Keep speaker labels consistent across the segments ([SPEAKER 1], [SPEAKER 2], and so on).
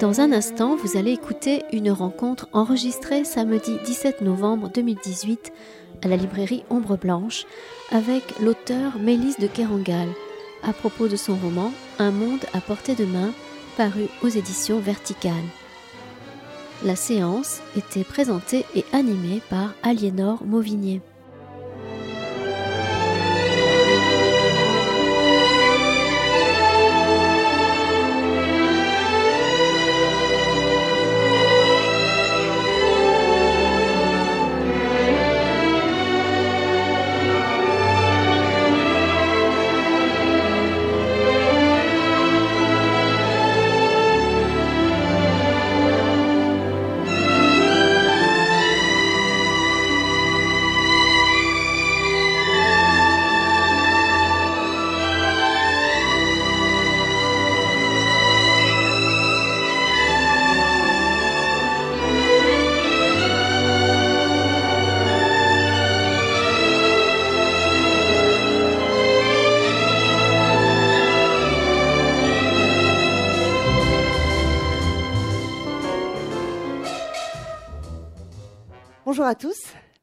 [SPEAKER 1] Dans un instant, vous allez écouter une rencontre enregistrée samedi 17 novembre 2018 à la librairie Ombre Blanche avec l'auteur Mélisse de Kerangal à propos de son roman Un monde à portée de main paru aux éditions Verticales. La séance était présentée et animée par Aliénor Mauvigné.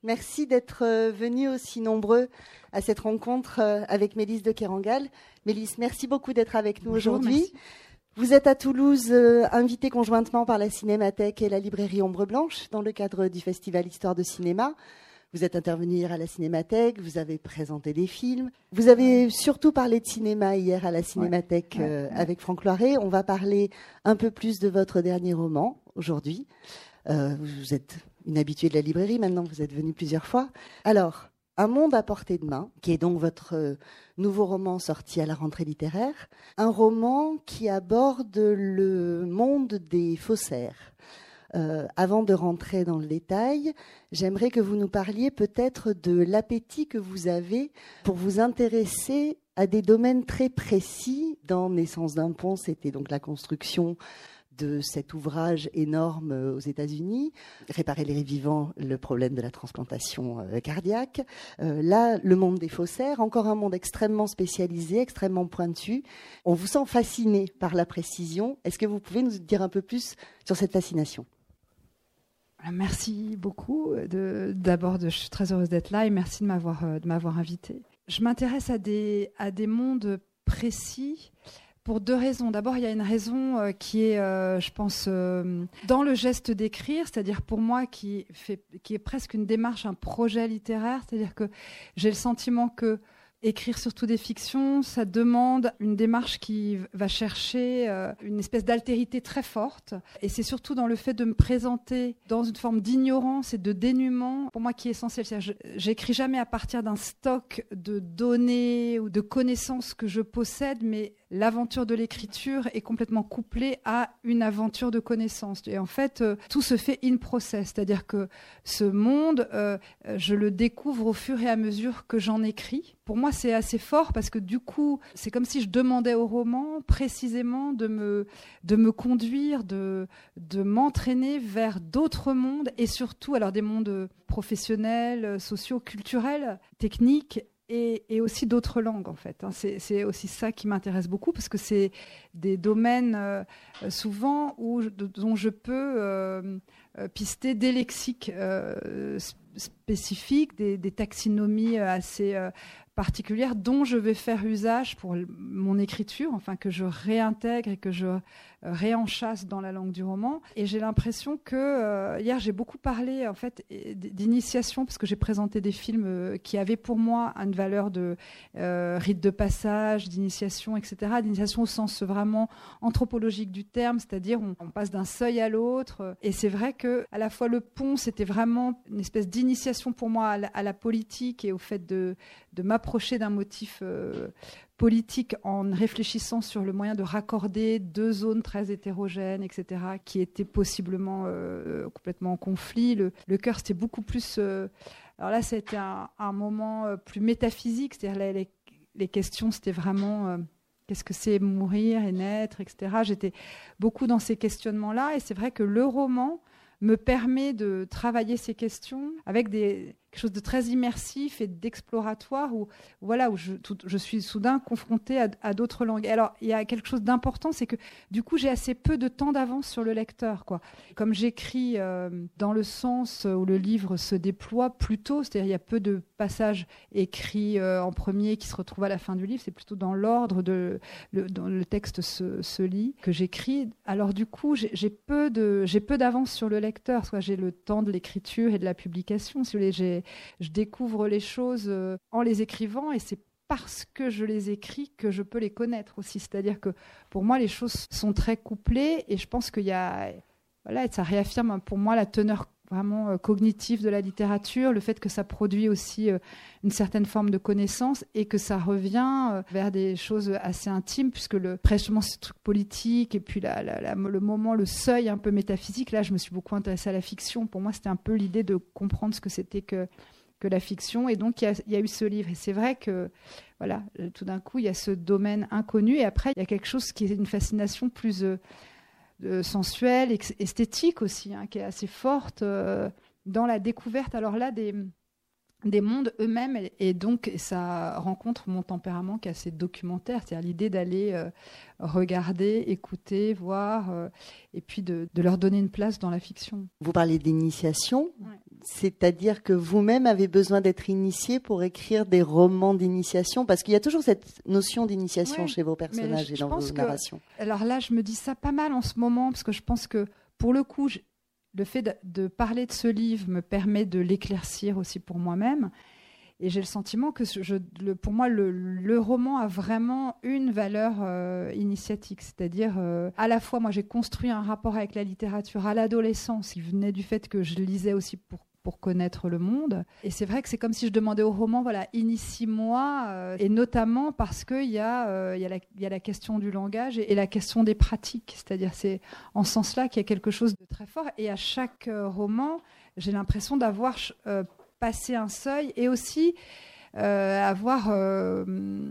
[SPEAKER 2] Merci d'être euh, venus aussi nombreux à cette rencontre euh, avec Mélisse de Kerangal. Mélisse, merci beaucoup d'être avec nous aujourd'hui. Vous êtes à Toulouse, euh, invitée conjointement par la Cinémathèque et la librairie Ombre Blanche dans le cadre du Festival Histoire de Cinéma. Vous êtes intervenu hier à la Cinémathèque, vous avez présenté des films. Vous avez surtout parlé de cinéma hier à la Cinémathèque avec Franck Loiret. On va parler un peu plus de votre dernier roman aujourd'hui. vous êtes une habituée de la librairie, maintenant vous êtes venu plusieurs fois. Alors, Un monde à portée de main, qui est donc votre euh, nouveau roman sorti à la rentrée littéraire, un roman qui aborde le monde des faussaires. Euh, avant de rentrer dans le détail, j'aimerais que vous nous parliez peut-être de l'appétit que vous avez pour vous intéresser à des domaines très précis. Dans Naissance d'un pont, c'était donc la construction de cet ouvrage énorme euh, aux États-Unis, Réparer les vivants, le problème de la transplantation euh, cardiaque. Euh, là, le monde des faussaires, encore un monde extrêmement spécialisé, extrêmement pointu. On vous sent fasciné par la précision. Est-ce que vous pouvez nous dire un peu plus sur cette fascination?
[SPEAKER 3] Merci beaucoup. D'abord, je suis très heureuse d'être là et merci de m'avoir invitée. Je m'intéresse à des, à des mondes précis pour deux raisons. D'abord, il y a une raison euh, qui est, euh, je pense, euh, dans le geste d'écrire, c'est-à-dire pour moi qui, fait, qui est presque une démarche, un projet littéraire, c'est-à-dire que j'ai le sentiment que Écrire surtout des fictions, ça demande une démarche qui va chercher euh, une espèce d'altérité très forte. Et c'est surtout dans le fait de me présenter dans une forme d'ignorance et de dénuement, pour moi, qui est essentiel. J'écris jamais à partir d'un stock de données ou de connaissances que je possède, mais l'aventure de l'écriture est complètement couplée à une aventure de connaissances. Et en fait, euh, tout se fait in process, c'est-à-dire que ce monde, euh, je le découvre au fur et à mesure que j'en écris. Pour moi, c'est assez fort parce que du coup, c'est comme si je demandais au roman précisément de me, de me conduire, de, de m'entraîner vers d'autres mondes et surtout, alors des mondes professionnels, sociaux, culturels, techniques et, aussi d'autres langues en fait. Hein. C'est aussi ça qui m'intéresse beaucoup parce que c'est des domaines euh, souvent où, dont je peux euh, euh, pister des lexiques spécifiques, des, des, taxinomies assez particulière dont je vais faire usage pour mon écriture, enfin que je réintègre et que je réenchasse dans la langue du roman. Et j'ai l'impression que euh, hier j'ai beaucoup parlé en fait d'initiation parce que j'ai présenté des films euh, qui avaient pour moi une valeur de rite de passage, d'initiation, etc. D'initiation au sens vraiment anthropologique du terme, c'est-à-dire on, passe d'un seuil à l'autre. Et c'est vrai que à la fois le pont c'était vraiment une espèce d'initiation pour moi à la, politique et au fait de, de m'approcher d'un motif euh, politique en réfléchissant sur le moyen de raccorder deux zones très hétérogènes, etc., qui étaient possiblement euh, complètement en conflit. Le, cœur, c'était beaucoup plus... Euh, alors là, c'était un, moment plus métaphysique, c'est-à-dire les, les, questions, c'était vraiment... Qu'est-ce que c'est mourir et naître, etc. J'étais beaucoup dans ces questionnements-là, et c'est vrai que le roman me permet de travailler ces questions avec des, quelque chose de très immersif et d'exploratoire où voilà où je, suis soudain confrontée à, d'autres langues. Alors il y a quelque chose d'important, c'est que du coup j'ai assez peu de temps d'avance sur le lecteur. Quoi. Comme j'écris euh, dans le sens où le livre se déploie plus tôt, c'est-à-dire il y a peu de passages écrits euh, en premier qui se retrouvent à la fin du livre, c'est plutôt dans l'ordre de le, dont le texte se, lit que j'écris. Alors du coup j'ai peu d'avance sur le lecteur, soit j'ai le temps de l'écriture et de la publication. Si vous je découvre les choses euh, en les écrivant et c'est parce que je les écris que je peux les connaître aussi. C'est-à-dire que pour moi, les choses sont très couplées et je pense qu'il y a. Voilà, ça réaffirme pour moi la teneur vraiment euh, cognitive de la littérature, le fait que ça produit aussi euh, une certaine forme de connaissance et que ça revient vers des choses assez intimes, puisque le prêchement, ce truc politique et puis le moment, le seuil un peu métaphysique, là, je me suis beaucoup intéressée à la fiction. Pour moi, c'était un peu l'idée de comprendre ce que c'était que que la fiction. Et donc, il y, a eu ce livre. Et c'est vrai que, voilà, euh, tout d'un coup, il y a ce domaine inconnu. Et après, il y a quelque chose qui est une fascination plus euh, sensuelle, esthétique aussi, hein, qui est assez forte euh, dans la découverte. Alors là, des, des mondes eux-mêmes et, donc ça rencontre mon tempérament qui est assez documentaire, c'est-à-dire l'idée d'aller regarder, écouter, voir et puis de, leur donner une place dans la fiction.
[SPEAKER 2] Vous parlez d'initiation, c'est-à-dire que vous-même avez besoin d'être initié pour écrire des romans d'initiation, parce qu'il y a toujours cette notion d'initiation chez vos personnages et dans vos narrations.
[SPEAKER 3] Alors là, je me dis ça pas mal en ce moment, parce que je pense que pour le coup, le fait de, parler de ce livre me permet de l'éclaircir aussi pour moi-même. Et j'ai le sentiment que je, pour moi, le, roman a vraiment une valeur euh, initiatique. C'est-à-dire, euh, à la fois, moi, j'ai construit un rapport avec la littérature à l'adolescence, qui venait du fait que je lisais aussi pour pour connaître le monde. Et c'est vrai que c'est comme si je demandais au roman, voilà, initie-moi, euh, et notamment parce qu'il y, euh, y, y, a la question du langage et, la question des pratiques. C'est-à-dire, c'est en ce sens-là qu'il y a quelque chose de très fort. Et à chaque euh, roman, j'ai l'impression d'avoir passé un seuil et aussi avoir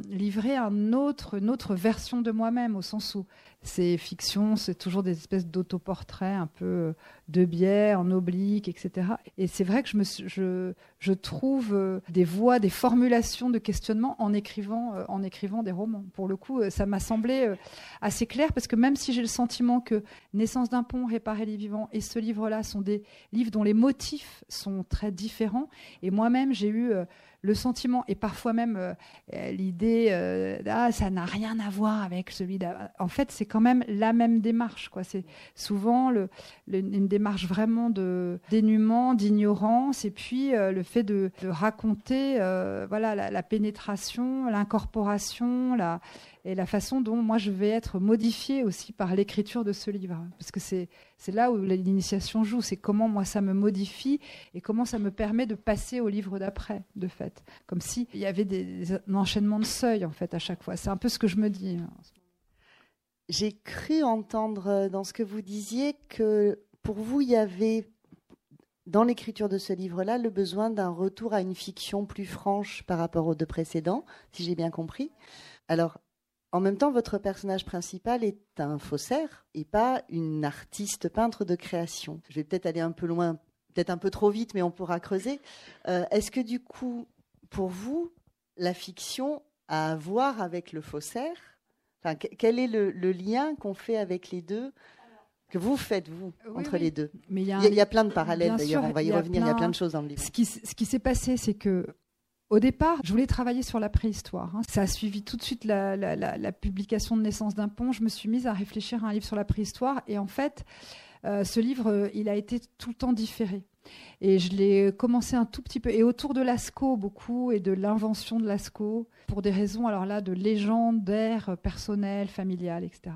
[SPEAKER 3] livré une autre version de moi-même, au sens où c'est fiction, c'est toujours des espèces d'autoportraits un peu euh, de biais, en oblique, etc. Et c'est vrai que je, me je, je trouve euh, des voix, des formulations de questionnement en écrivant, euh, en écrivant des romans. Pour le coup, ça m'a semblé assez clair parce que même si j'ai le sentiment que Naissance d'un pont, Réparer les vivants et ce livre-là sont des livres dont les motifs sont très différents, et moi-même j'ai eu le sentiment et parfois même euh, l'idée euh, ah ça n'a rien à voir avec celui d'avant. En fait, c'est quand même la même démarche. Quoi. C'est souvent une démarche vraiment de dénuement, d'ignorance, et puis euh, le fait de, raconter voilà la, la pénétration, l'incorporation, la et la façon dont moi je vais être modifiée aussi par l'écriture de ce livre. Parce que c'est, là où l'initiation joue, c'est comment moi ça me modifie et comment ça me permet de passer au livre d'après, de fait. Comme s'il y avait des, un enchaînement de seuils en fait à chaque fois. C'est un peu ce que je me dis. Hein,
[SPEAKER 2] J'ai cru entendre euh, dans ce que vous disiez que pour vous il y avait dans l'écriture de ce livre-là le besoin d'un retour à une fiction plus franche par rapport aux deux précédents, si j'ai bien compris. Alors, en même temps, votre personnage principal est un faussaire et pas une artiste peintre de création. Je vais peut-être aller un peu loin, peut-être un peu trop vite, mais on pourra creuser. Euh, est-ce que du coup, pour vous, la fiction a à voir avec le faussaire? Enfin, Quel est le, lien qu'on fait avec les deux? Que vous faites, vous, entre les deux? Il y, a, plein de parallèles, d'ailleurs, on va y, revenir, il y a plein de choses dans le livre.
[SPEAKER 3] Ce qui, ce qui s'est passé, c'est que au départ, je voulais travailler sur la préhistoire. Hein. Ça a suivi tout de suite la, publication de Naissance d'un pont. Je me suis mise à réfléchir à un livre sur la préhistoire. Et en fait, euh, ce livre, euh, il a été tout le temps différé. Et je l'ai commencé un tout petit peu. Et autour de Lascaux, beaucoup, et de l'invention de Lascaux, pour des raisons, alors là, de légendaires, personnelles, familiales, etc.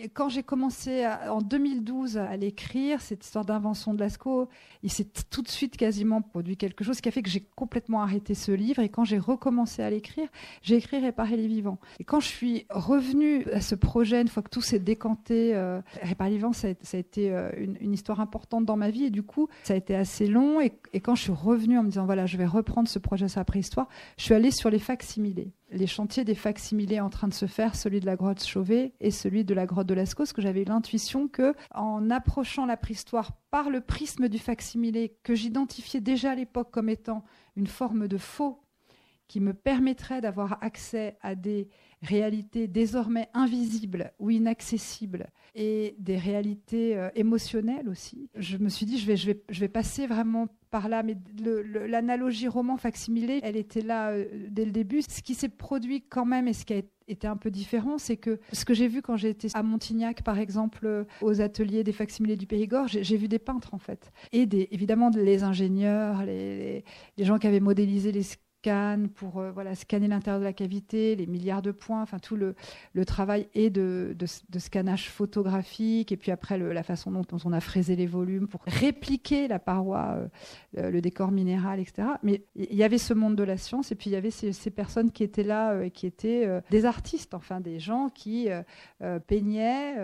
[SPEAKER 3] Et quand j'ai commencé en 2012 à l'écrire, cette histoire d'invention de Lascaux, il s'est tout de suite quasiment produit quelque chose qui a fait que j'ai complètement arrêté ce livre. Et quand j'ai recommencé à l'écrire, j'ai écrit Réparer les vivants. Et quand je suis revenue à ce projet, une fois que tout s'est décanté, euh, Réparer les vivants, ça a, été euh, une, une histoire importante dans ma vie. Et du coup, ça a été assez long. Et, quand je suis revenue en me disant, voilà, je vais reprendre ce projet sur la préhistoire, je suis allée sur les facsimilés. Les chantiers des facsimilés en train de se faire, celui de la grotte Chauvet et celui de la grotte de Lascaux, parce que j'avais l'intuition que, en approchant la préhistoire par le prisme du facsimilé, que j'identifiais déjà à l'époque comme étant une forme de faux qui me permettrait d'avoir accès à des réalités désormais invisibles ou inaccessibles et des réalités euh, émotionnelles aussi. Je me suis dit, je vais, je vais, je vais passer vraiment par là, mais l'analogie roman facsimilé, elle était là euh, dès le début. Ce qui s'est produit quand même et ce qui a été un peu différent, c'est que ce que j'ai vu quand j'étais à Montignac, par exemple, euh, aux ateliers des facsimilés du Périgord, j'ai vu des peintres en fait, et évidemment les ingénieurs, les, les gens qui avaient modélisé les pour euh, voilà, scanner l'intérieur de la cavité, les milliards de points, enfin tout le, travail et de, de, scannage photographique, et puis après la façon dont, on a fraisé les volumes pour répliquer la paroi, euh, le décor minéral, etc. Mais il y avait ce monde de la science, et puis il y avait ces, ces personnes qui étaient là, euh, qui étaient des artistes, enfin des gens qui peignaient,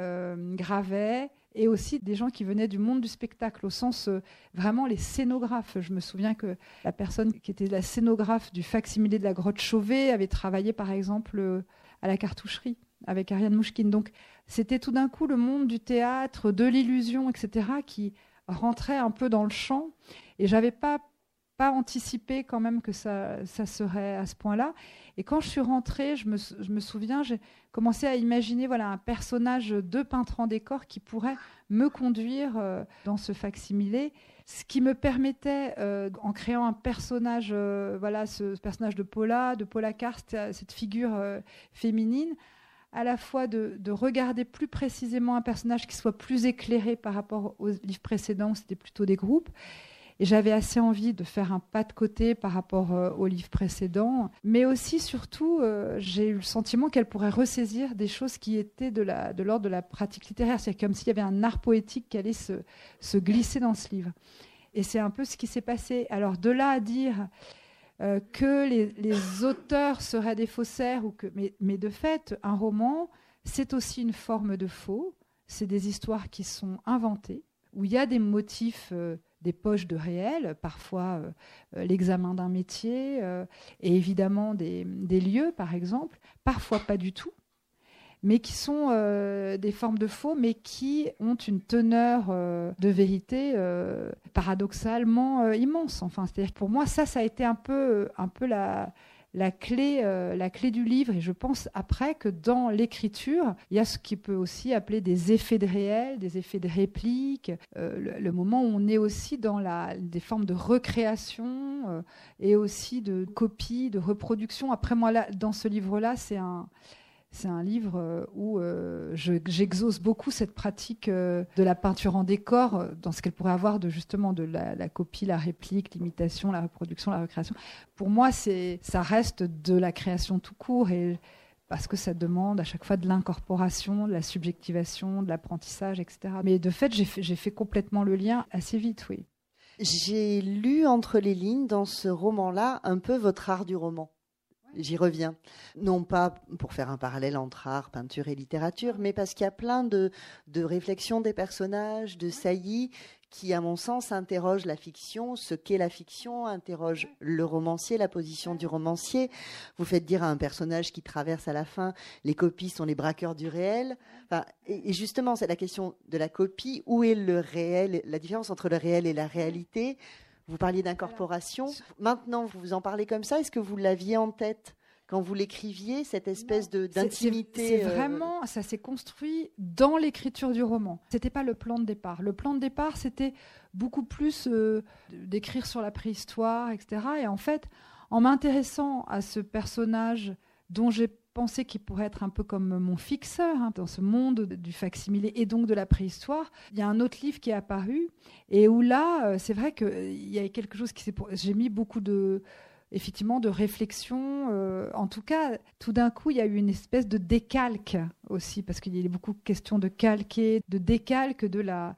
[SPEAKER 3] gravaient, et aussi des gens qui venaient du monde du spectacle, au sens euh, vraiment les scénographes. Je me souviens que la personne qui était la scénographe du facsimilé de la grotte Chauvet avait travaillé par exemple euh, à la cartoucherie avec Ariane Mouchkine. Donc c'était tout d'un coup le monde du théâtre, de l'illusion, etc., qui rentrait un peu dans le champ. Et j'avais pas pas anticipé quand même que ça, serait à ce point-là. Et quand je suis rentrée, je me, souviens, j'ai commencé à imaginer voilà, un personnage de peintre en décor qui pourrait me conduire euh, dans ce facsimilé. Ce qui me permettait, euh, en créant un personnage, euh, voilà, ce, personnage de Paula, de Paula Karst, cette figure féminine, à la fois de, de, regarder plus précisément un personnage qui soit plus éclairé par rapport aux livres précédents, c'était plutôt des groupes, et j'avais assez envie de faire un pas de côté par rapport euh, au livre précédent. Mais aussi, surtout, euh, j'ai eu le sentiment qu'elle pourrait ressaisir des choses qui étaient de l'ordre de, la pratique littéraire. C'est comme s'il y avait un art poétique qui allait se, se glisser dans ce livre. Et c'est un peu ce qui s'est passé. Alors, de là à dire euh, que les, auteurs seraient des faussaires, ou que, mais de fait, un roman, c'est aussi une forme de faux. C'est des histoires qui sont inventées, où il y a des motifs des poches de réel, parfois euh, euh, l'examen d'un métier, euh, et évidemment des, lieux, par exemple, parfois pas du tout, mais qui sont des formes de faux, mais qui ont une teneur de vérité paradoxalement immense. Enfin, c'est-à-dire pour moi, ça, ça a été un peu, un peu la, la clé, euh, la clé du livre. Et je pense après que dans l'écriture, il y a ce qui peut aussi appeler des effets de réel, des effets de réplique, euh, le, moment où on est aussi dans la, des formes de recréation euh, et aussi de copie, de reproduction. Après moi, dans ce livre-là, c'est un c'est un livre euh, où euh, j'exauce beaucoup cette pratique euh, de la peinture en décor, dans ce qu'elle pourrait avoir de justement de la, copie, la réplique, l'imitation, la reproduction, la recréation. Pour moi, ça reste de la création tout court et parce que ça demande à chaque fois de l'incorporation, de la subjectivation, de l'apprentissage, etc. Mais de fait, j'ai fait, fait complètement le lien assez vite, oui.
[SPEAKER 2] J'ai lu entre les lignes dans ce roman-là un peu votre art du roman. J'y reviens. Non pas pour faire un parallèle entre art, peinture et littérature, mais parce qu'il y a plein de, de réflexions des personnages, de saillies, qui, à mon sens, interrogent la fiction, ce qu'est la fiction, interrogent le romancier, la position du romancier. Vous faites dire à un personnage qui traverse à la fin, les copies sont les braqueurs du réel. Enfin, et, justement, c'est la question de la copie. Où est le réel, la différence entre le réel et la réalité? Vous parliez d'incorporation. Maintenant, vous vous en parlez comme ça. Est-ce que vous l'aviez en tête quand vous l'écriviez, cette espèce de d'intimité
[SPEAKER 3] C'est euh, vraiment, ça s'est construit dans l'écriture du roman. C'était pas le plan de départ. Le plan de départ, c'était beaucoup plus euh, d'écrire sur la préhistoire, etc. Et en fait, en m'intéressant à ce personnage dont j'ai pensé qu'il pourrait être un peu comme mon fixeur hein, dans ce monde du facsimilé et donc de la préhistoire. Il y a un autre livre qui est apparu et où là, euh, c'est vrai qu'il euh, y a quelque chose qui s'est. J'ai mis beaucoup de effectivement de réflexion. Euh, en tout cas, tout d'un coup, il y a eu une espèce de décalque aussi, parce qu'il y a beaucoup de questions de calquer, de décalque de la,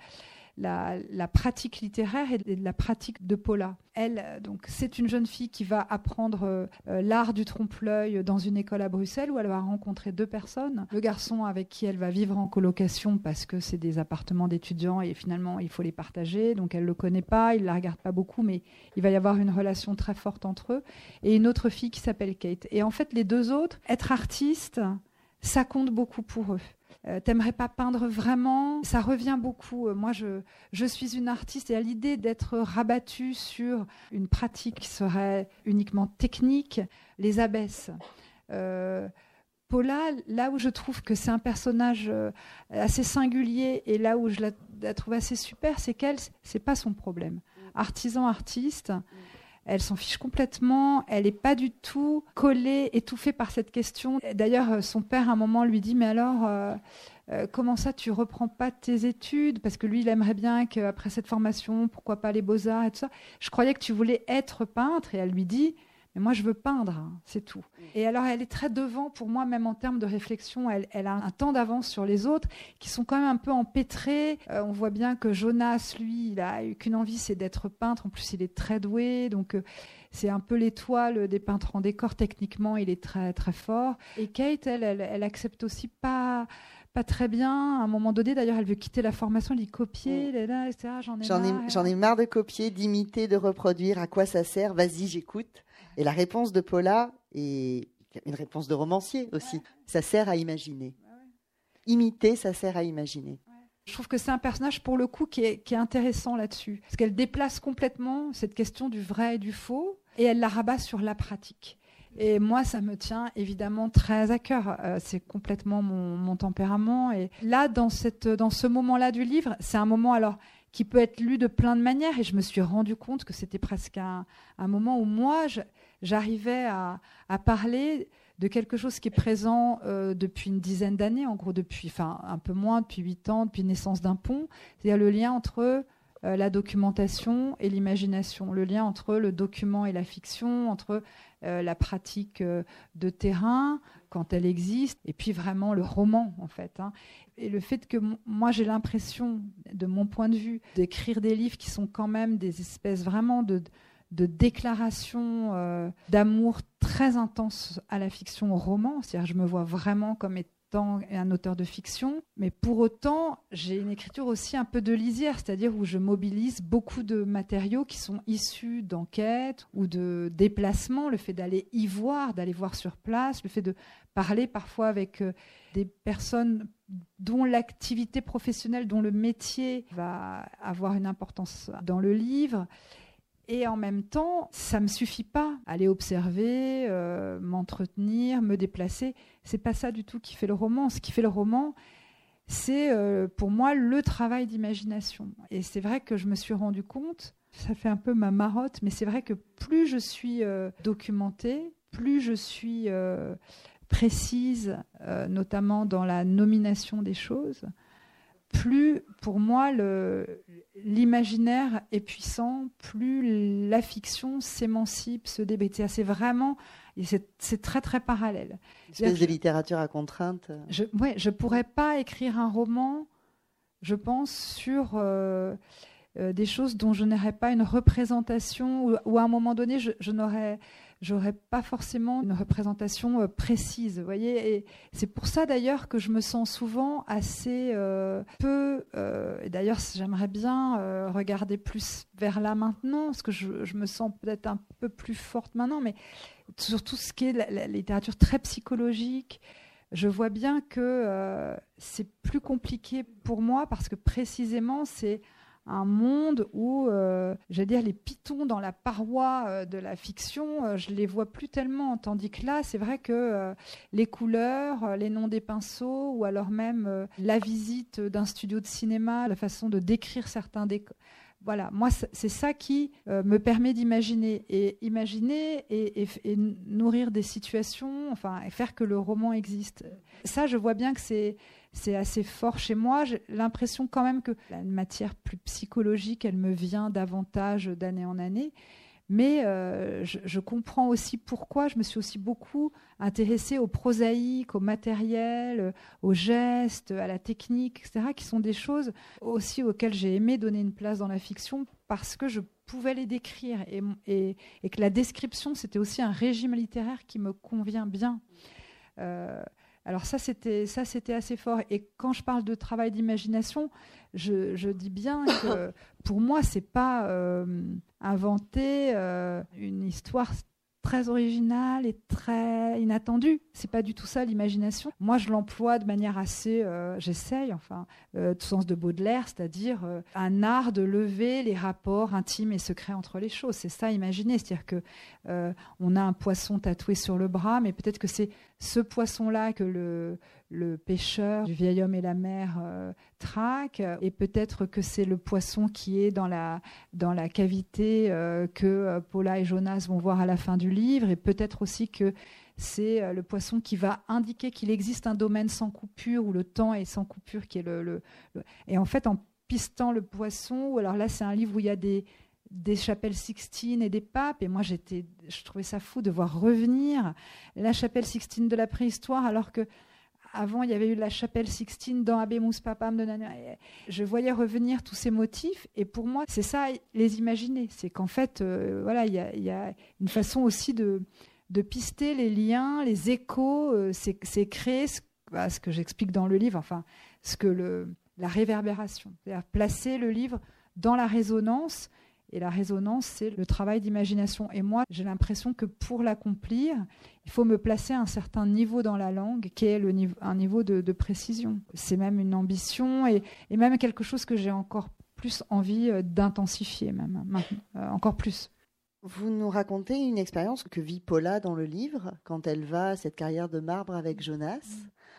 [SPEAKER 3] la, pratique littéraire et la pratique de Paula. Elle, donc, c'est une jeune fille qui va apprendre euh, l'art du trompe-l'œil dans une école à Bruxelles où elle va rencontrer deux personnes. Le garçon avec qui elle va vivre en colocation parce que c'est des appartements d'étudiants et finalement il faut les partager. Donc elle le connaît pas, il la regarde pas beaucoup, mais il va y avoir une relation très forte entre eux. Et une autre fille qui s'appelle Kate. Et en fait, les deux autres, être artiste, ça compte beaucoup pour eux. Euh, t'aimerais pas peindre vraiment? Ça revient beaucoup. Euh, moi, je, je suis une artiste et à l'idée d'être rabattue sur une pratique qui serait uniquement technique, les abaisse. Euh, Paula, là où je trouve que c'est un personnage assez singulier et là où je la, trouve assez super, c'est qu'elle, c'est pas son problème. Artisan, artiste, elle s'en fiche complètement. Elle n'est pas du tout collée, étouffée par cette question. D'ailleurs, euh, son père, à un moment, lui dit Mais alors, euh, euh, comment ça, tu reprends pas tes études? Parce que lui, il aimerait bien qu'après cette formation, pourquoi pas les beaux-arts et tout ça. Je croyais que tu voulais être peintre. Et elle lui dit mais moi, je veux peindre, hein, c'est tout. Et alors, elle est très devant pour moi, même en termes de réflexion. Elle, a un temps d'avance sur les autres qui sont quand même un peu empêtrés. Euh, on voit bien que Jonas, lui, il a eu qu'une envie, c'est d'être peintre. En plus, il est très doué. Donc, euh, c'est un peu l'étoile des peintres en décor. Techniquement, il est très, très fort. Et Kate, elle, elle, accepte aussi pas pas très bien. À un moment donné, d'ailleurs, elle veut quitter la formation, elle dit copier, là, etc.
[SPEAKER 2] J'en ai, marre. J'en ai marre de copier, d'imiter, de reproduire. À quoi ça sert? Vas-y, j'écoute. Et la réponse de Paula est une réponse de romancier aussi. Ça sert à imaginer. Imiter, ça sert à imaginer.
[SPEAKER 3] Je trouve que c'est un personnage, pour le coup, qui est, intéressant là-dessus. Parce qu'elle déplace complètement cette question du vrai et du faux, et elle la rabat sur la pratique. Et moi, ça me tient évidemment très à cœur. Euh, c'est complètement mon, tempérament. Et là, dans, cette, dans ce moment-là du livre, c'est un moment alors qui peut être lu de plein de manières. Et je me suis rendu compte que c'était presque un, un, moment où moi, j'arrivais à, parler de quelque chose qui est présent euh, depuis une dizaine d'années, en gros depuis, enfin un peu moins, depuis huit ans, depuis naissance d'un pont, c'est-à-dire le lien entre euh, la documentation et l'imagination, le lien entre le document et la fiction, entre euh, la pratique de terrain quand elle existe, et puis vraiment le roman en fait. Hein. Et le fait que moi j'ai l'impression, de mon point de vue, d'écrire des livres qui sont quand même des espèces vraiment de de déclaration euh, d'amour très intense à la fiction au roman. C'est-à-dire, je me vois vraiment comme étant un auteur de fiction, mais pour autant, j'ai une écriture aussi un peu de lisière, c'est-à-dire où je mobilise beaucoup de matériaux qui sont issus d'enquêtes ou de déplacements, le fait d'aller y voir, d'aller voir sur place, le fait de parler parfois avec euh, des personnes dont l'activité professionnelle, dont le métier va avoir une importance dans le livre. Et en même temps, ça me suffit pas. Aller observer, euh, m'entretenir, me déplacer, c'est pas ça du tout qui fait le roman. Ce qui fait le roman, c'est euh, pour moi le travail d'imagination. Et c'est vrai que je me suis rendu compte, ça fait un peu ma marotte, mais c'est vrai que plus je suis euh, documentée, plus je suis précise, notamment dans la nomination des choses, plus pour moi l'imaginaire est puissant, plus la fiction s'émancipe, se débête. C'est vraiment, c'est très très parallèle.
[SPEAKER 2] Une espèce de littérature à contrainte.
[SPEAKER 3] Je, ouais, je pourrais pas écrire un roman, je pense, sur euh, euh, des choses dont je n'aurais pas une représentation ou, à un moment donné, je, n'aurais j'aurais pas forcément une représentation euh, précise, voyez. Et c'est pour ça d'ailleurs que je me sens souvent assez euh, peu. Et d'ailleurs, j'aimerais bien regarder plus vers là maintenant, parce que je, me sens peut-être un peu plus forte maintenant, mais sur tout ce qui est la, littérature très psychologique. Je vois bien que c'est plus compliqué pour moi parce que précisément c'est un monde où, euh, j'allais dire, les pitons dans la paroi euh, de la fiction, euh, je les vois plus tellement. Tandis que là, c'est vrai que les couleurs, les noms des pinceaux, ou alors même la visite d'un studio de cinéma, la façon de décrire certains décors. Voilà, moi, c'est ça qui me permet d'imaginer. Et imaginer et, et, nourrir des situations, enfin, et faire que le roman existe. Ça, je vois bien que c'est c'est assez fort chez moi. J'ai l'impression quand même que la matière plus psychologique, elle me vient davantage d'année en année. Mais euh, je, comprends aussi pourquoi. Je me suis aussi beaucoup intéressée au prosaïque, au matériel, aux gestes, à la technique, etc., qui sont des choses aussi auxquelles j'ai aimé donner une place dans la fiction parce que je pouvais les décrire et, et, que la description, c'était aussi un régime littéraire qui me convient bien. Euh, alors ça, c'était ça, c'était assez fort. Et quand je parle de travail d'imagination, je, dis bien que pour moi, c'est pas euh, inventer euh, une histoire très original et très inattendu. C'est pas du tout ça l'imagination. Moi, je l'emploie de manière assez, euh, j'essaye, enfin, euh, tout sens de Baudelaire, c'est-à-dire euh, un art de lever les rapports intimes et secrets entre les choses. C'est ça, imaginer. C'est-à-dire que on a un poisson tatoué sur le bras, mais peut-être que c'est ce poisson-là que le, pêcheur du vieil homme et la mer euh, traque, et peut-être que c'est le poisson qui est dans la, dans la cavité euh, que euh, Paula et Jonas vont voir à la fin du livre, et peut-être aussi que c'est le poisson qui va indiquer qu'il existe un domaine sans coupure, où le temps est sans coupure, qui est le, Et en fait, en pistant le poisson, ou alors là, c'est un livre où il y a des, des chapelles Sixtine et des papes. Et moi, j'étais, je trouvais ça fou de voir revenir la chapelle Sixtine de la préhistoire, alors que avant, il y avait eu la chapelle Sixtine dans Abemus Papam de Nana. Je voyais revenir tous ces motifs, et pour moi, c'est ça, les imaginer. C'est qu'en fait, euh, voilà, il y, a, une façon aussi de, de pister les liens, les échos. Euh, c'est créer bah, ce, que j'explique dans le livre, enfin, ce que le, la réverbération, c'est-à-dire placer le livre dans la résonance et la résonance, c'est le travail d'imagination. Et moi, j'ai l'impression que pour l'accomplir, il faut me placer à un certain niveau dans la langue, qui est un niveau de, précision. C'est même une ambition et, même quelque chose que j'ai encore plus envie euh, d'intensifier, même euh, encore plus.
[SPEAKER 2] Vous nous racontez une expérience que vit Paula dans le livre quand elle va à cette carrière de marbre avec Jonas.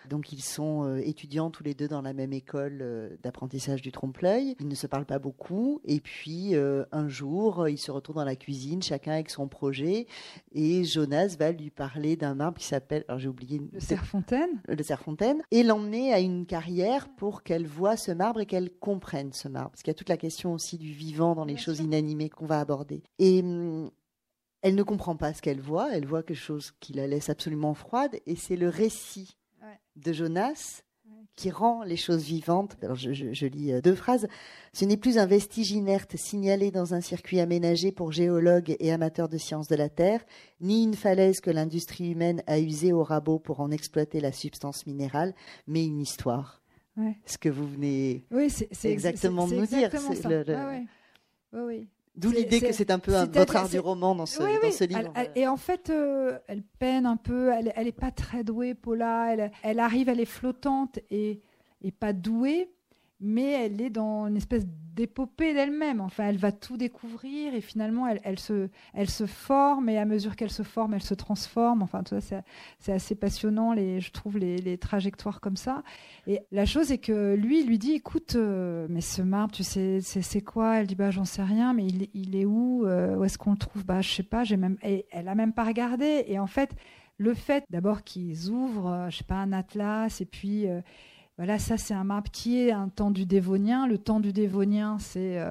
[SPEAKER 2] Donc ils sont euh, étudiants tous les deux dans la même école euh, d'apprentissage du trompe-l'œil. Ils ne se parlent pas beaucoup. Et puis euh, un jour, ils se retrouvent dans la cuisine, chacun avec son projet. Et Jonas va lui parler d'un marbre qui s'appelle, alors j'ai oublié,
[SPEAKER 3] le Cerfontaine.
[SPEAKER 2] Le Cerfontaine. Et l'emmener à une carrière pour qu'elle voit ce marbre et qu'elle comprenne ce marbre. Parce qu'il y a toute la question aussi du vivant dans les choses inanimées qu'on va aborder. Et hum, elle ne comprend pas ce qu'elle voit, elle voit quelque chose qui la laisse absolument froide, et c'est le récit de Jonas qui rend les choses vivantes. Alors je, lis euh, deux phrases. Ce n'est plus un vestige inerte signalé dans un circuit aménagé pour géologues et amateurs de sciences de la Terre, ni une falaise que l'industrie humaine a usée au rabot pour en exploiter la substance minérale, mais une histoire. Ce que vous venez
[SPEAKER 3] oui, c'est,
[SPEAKER 2] exactement de nous dire.
[SPEAKER 3] oui, oui.
[SPEAKER 2] D'où l'idée que c'est un peu votre art du roman dans ce, dans ce livre.
[SPEAKER 3] et en fait, euh, elle peine un peu, elle, elle est pas très douée, Paula. Elle, elle arrive, elle est flottante et, et pas douée, mais elle est dans une espèce d'épopée d'elle-même. Enfin, elle va tout découvrir et finalement, elle, se, forme et à mesure qu'elle se forme, elle se transforme. Enfin, c'est assez passionnant, les, je trouve, les, trajectoires comme ça. Et la chose est que lui, il lui dit, écoute, euh, mais ce marbre, tu sais, c'est quoi? Elle dit, bah, j'en sais rien, mais il, il est où? Euh, Où est-ce qu'on le trouve? Bah, je sais pas. J'ai même, et elle a même pas regardé. Et en fait, le fait d'abord qu'ils ouvrent, euh, je sais pas, un atlas et puis voilà, ça c'est un marbre qui est un temps du Dévonien. Le temps du Dévonien, c'est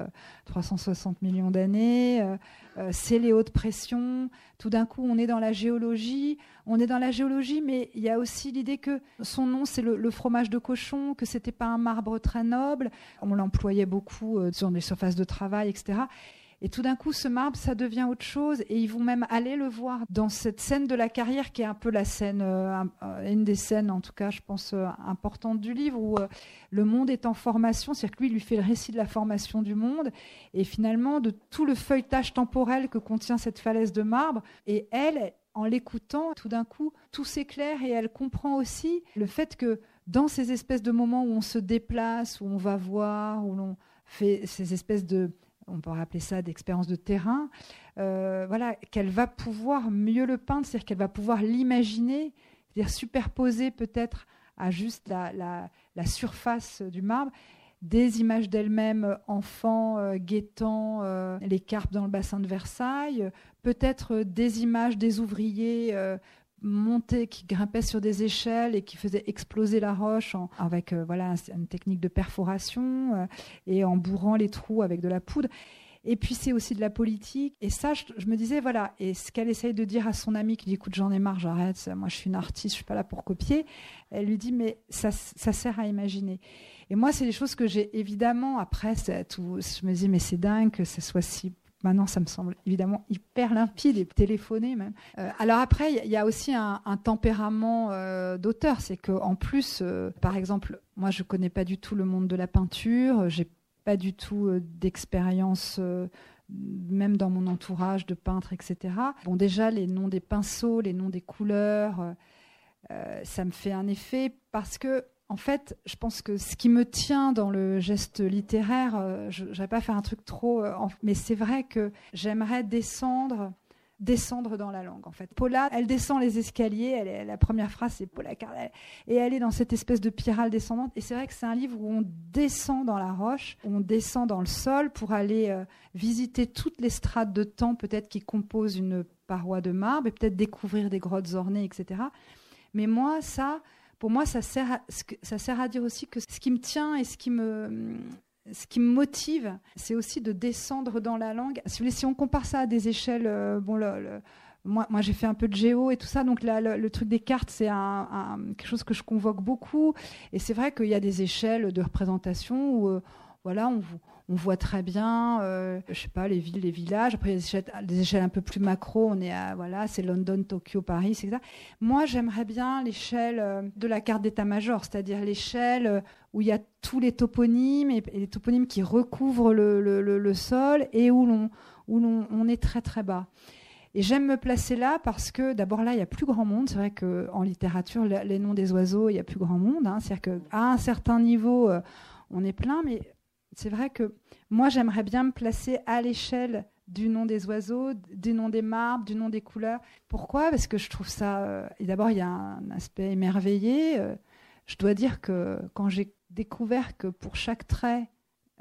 [SPEAKER 3] 360 euh, millions d'années. Euh, euh, c'est les hautes pressions. Tout d'un coup, on est dans la géologie. On est dans la géologie, mais il y a aussi l'idée que son nom, c'est le, fromage de cochon, que c'était pas un marbre très noble. On l'employait beaucoup sur des surfaces de travail, etc. Et tout d'un coup, ce marbre, ça devient autre chose. Et ils vont même aller le voir dans cette scène de la carrière qui est un peu la scène, euh, euh, une des scènes, en tout cas, je pense, euh, importantes du livre, où le monde est en formation. C'est-à-dire que lui, il lui fait le récit de la formation du monde. Et finalement, de tout le feuilletage temporel que contient cette falaise de marbre. Et elle, en l'écoutant, tout d'un coup, tout s'éclaire et elle comprend aussi le fait que dans ces espèces de moments où on se déplace, où on va voir, où l'on fait ces espèces de on peut rappeler ça d'expérience de terrain, euh, voilà, qu'elle va pouvoir mieux le peindre, c'est-à-dire qu'elle va pouvoir l'imaginer, c'est-à-dire superposer peut-être à juste la, surface du marbre des images d'elle-même, enfant euh, guettant euh, les carpes dans le bassin de Versailles, peut-être des images des ouvriers monter, qui grimpait sur des échelles et qui faisait exploser la roche avec euh, voilà une technique de perforation euh, et en bourrant les trous avec de la poudre. Et puis c'est aussi de la politique. Et ça, je, me disais, voilà, et ce qu'elle essaye de dire à son amie qui dit, écoute, j'en ai marre, j'arrête, moi je suis une artiste, je suis pas là pour copier, elle lui dit, mais ça, ça sert à imaginer. Et moi, c'est des choses que j'ai évidemment, après, tout, je me dis, mais c'est dingue que ce soit si Maintenant, ça me semble évidemment hyper limpide et téléphoné même. Euh, alors après, il y, a aussi un, tempérament euh, d'auteur, c'est que en plus, euh, par exemple, moi, je connais pas du tout le monde de la peinture, j'ai pas du tout d'expérience même dans mon entourage de peintres, etc. Bon, déjà, les noms des pinceaux, les noms des couleurs, ça me fait un effet parce que en fait, je pense que ce qui me tient dans le geste littéraire, euh, je ne vais pas faire un truc trop, euh, mais c'est vrai que j'aimerais descendre descendre dans la langue en fait. Paula, elle descend les escaliers, elle la première phrase c'est Paula Cardel et elle est dans cette espèce de spirale descendante et c'est vrai que c'est un livre où on descend dans la roche, on descend dans le sol pour aller euh, visiter toutes les strates de temps peut-être qui composent une paroi de marbre et peut-être découvrir des grottes ornées, etc. Mais moi ça, pour moi, ça sert, à, ça sert à dire aussi que ce qui me tient et ce qui me, ce qui me motive, c'est aussi de descendre dans la langue. Si, on compare ça à des échelles, euh, bon, moi, j'ai fait un peu de géo et tout ça, donc le, truc des cartes, c'est quelque chose que je convoque beaucoup. Et c'est vrai qu'il y a des échelles de représentation où, euh, voilà, on, on voit très bien, euh, je sais pas, les villes, les villages. Après, il y a des échelles, un peu plus macro. On est à, voilà, c'est London, Tokyo, Paris, etc. Moi, j'aimerais bien l'échelle euh, de la carte d'état-major, c'est-à-dire l'échelle euh, où il y a tous les toponymes et, les toponymes qui recouvrent le, sol et où l'on où on est très très bas. Et j'aime me placer là parce que d'abord là, il y a plus grand monde. C'est vrai qu'en littérature, les noms des oiseaux, il y a plus grand monde. Hein. C'est-à-dire qu'à un certain niveau, on est plein, mais c'est vrai que moi, j'aimerais bien me placer à l'échelle du nom des oiseaux, du nom des marbres, du nom des couleurs. Pourquoi? Parce que je trouve ça. Euh, d'abord, il y a un aspect émerveillé. Euh, je dois dire que quand j'ai découvert que pour chaque trait,